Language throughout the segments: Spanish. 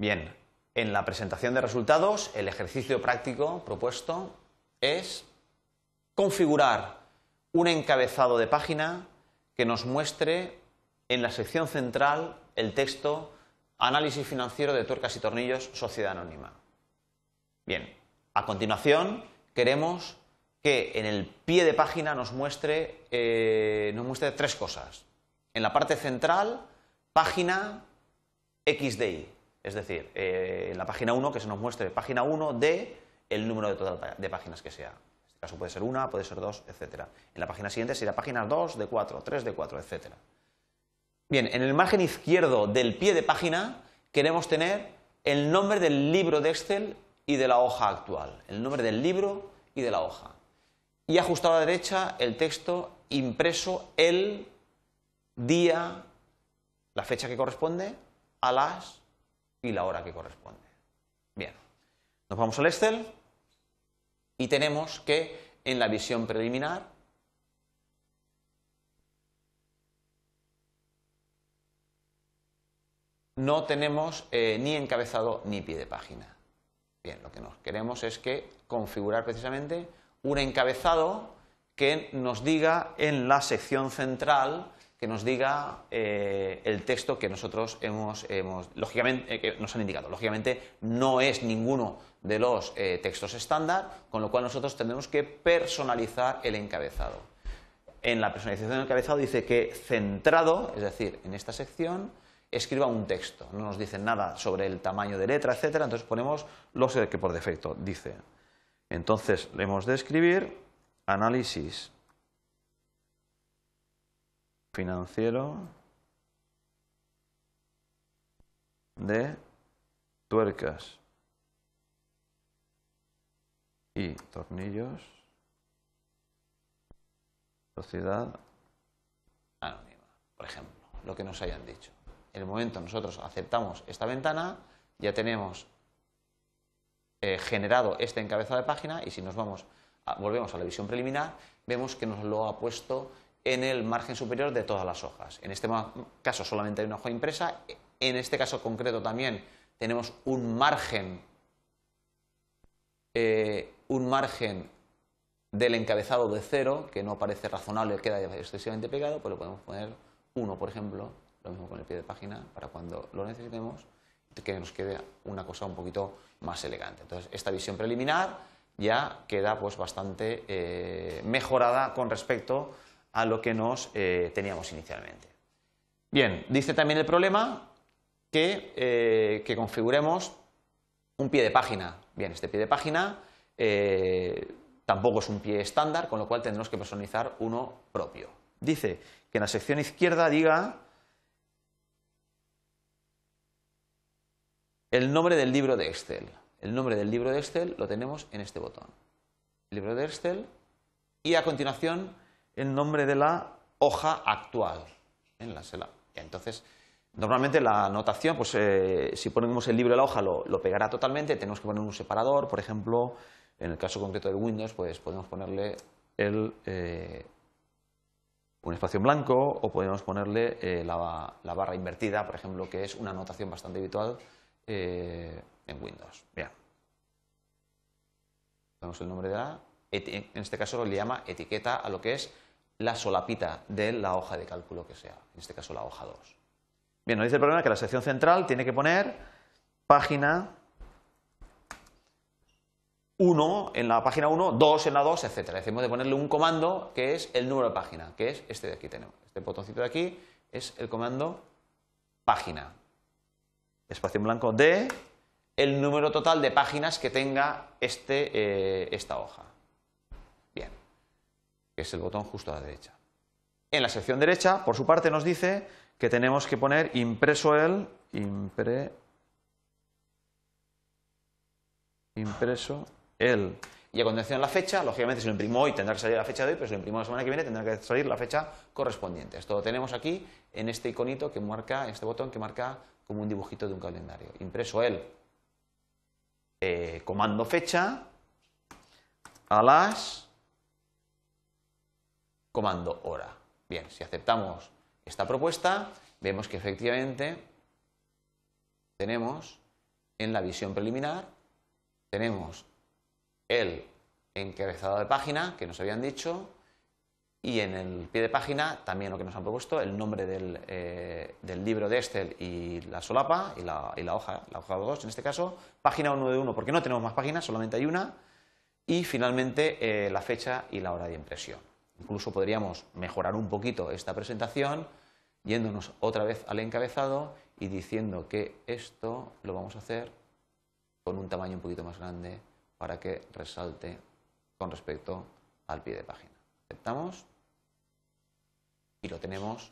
Bien, en la presentación de resultados, el ejercicio práctico propuesto es configurar un encabezado de página que nos muestre en la sección central el texto Análisis financiero de tuercas y tornillos, Sociedad Anónima. Bien, a continuación queremos que en el pie de página nos muestre, eh, nos muestre tres cosas. En la parte central, página XDI, es decir, eh, la página 1 que se nos muestre página 1 de el número de total de páginas que sea. En este caso puede ser una, puede ser dos, etcétera. En la página siguiente será página 2 de 4, 3 de 4, etcétera. Bien, en el margen izquierdo del pie de página queremos tener el nombre del libro de Excel y de la hoja actual. El nombre del libro y de la hoja. Y ajustado a la derecha el texto impreso el día, la fecha que corresponde, a las y la hora que corresponde. Bien, nos vamos al Excel y tenemos que en la visión preliminar no tenemos eh, ni encabezado ni pie de página. Bien, lo que nos queremos es que configurar precisamente un encabezado que nos diga en la sección central que nos diga eh, el texto que nosotros hemos, lógicamente, eh, que nos han indicado. Lógicamente no es ninguno de los eh, textos estándar, con lo cual nosotros tendremos que personalizar el encabezado. En la personalización del encabezado dice que centrado, es decir, en esta sección, escriba un texto. No nos dice nada sobre el tamaño de letra, etcétera, entonces ponemos lo que por defecto dice. Entonces le hemos de escribir análisis financiero de tuercas y tornillos, sociedad anónima, por ejemplo, lo que nos hayan dicho. En el momento nosotros aceptamos esta ventana, ya tenemos eh, generado este encabezado de página y si nos vamos volvemos a la visión preliminar, vemos que nos lo ha puesto en el margen superior de todas las hojas. En este caso solamente hay una hoja impresa, en este caso concreto también tenemos un margen, eh, un margen del encabezado de cero, que no parece razonable, queda excesivamente pegado, pues lo podemos poner uno, por ejemplo, lo mismo con el pie de página, para cuando lo necesitemos, que nos quede una cosa un poquito más elegante. Entonces, esta visión preliminar ya queda pues bastante eh, mejorada con respecto a lo que nos eh, teníamos inicialmente. Bien, dice también el problema que, eh, que, configuremos un pie de página. Bien, este pie de página eh, tampoco es un pie estándar, con lo cual tendremos que personalizar uno propio. Dice que en la sección izquierda diga el nombre del libro de Excel. El nombre del libro de Excel lo tenemos en este botón. Libro de Excel y a continuación el nombre de la hoja actual. Entonces, normalmente la anotación, pues eh, si ponemos el libro de la hoja lo, pegará totalmente, tenemos que poner un separador, por ejemplo, en el caso concreto de Windows, pues podemos ponerle el, eh, un espacio en blanco o podemos ponerle eh, la, la, barra invertida, por ejemplo, que es una anotación bastante habitual en Windows. Bien. Ponemos el nombre de la en este caso le llama etiqueta a lo que es la solapita de la hoja de cálculo que sea, en este caso la hoja 2. Bien, nos dice el problema que la sección central tiene que poner página 1 en la página 1, 2 en la 2, etc. Decimos de ponerle un comando que es el número de página, que es este de aquí tenemos. Este botoncito de aquí es el comando página. Espacio en blanco de el número total de páginas que tenga este, eh, esta hoja que es el botón justo a la derecha. En la sección derecha, por su parte, nos dice que tenemos que poner impreso el, impre, impreso el. Y a continuación la fecha, lógicamente si lo imprimo hoy tendrá que salir la fecha de hoy, pero si lo imprimo la semana que viene tendrá que salir la fecha correspondiente. Esto lo tenemos aquí en este iconito que marca, este botón que marca como un dibujito de un calendario. Impreso el eh, comando fecha a las comando hora. Bien, si aceptamos esta propuesta, vemos que efectivamente tenemos en la visión preliminar tenemos el encabezado de página que nos habían dicho y en el pie de página también lo que nos han propuesto, el nombre del, eh, libro de Excel y la solapa y la, hoja, la hoja 2 en este caso, página 1 de 1 porque no tenemos más páginas, solamente hay una y finalmente eh, la fecha y la hora de impresión. Incluso podríamos mejorar un poquito esta presentación yéndonos otra vez al encabezado y diciendo que esto lo vamos a hacer con un tamaño un poquito más grande para que resalte con respecto al pie de página. Aceptamos y lo tenemos,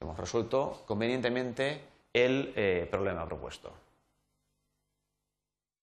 hemos resuelto convenientemente el eh, problema propuesto.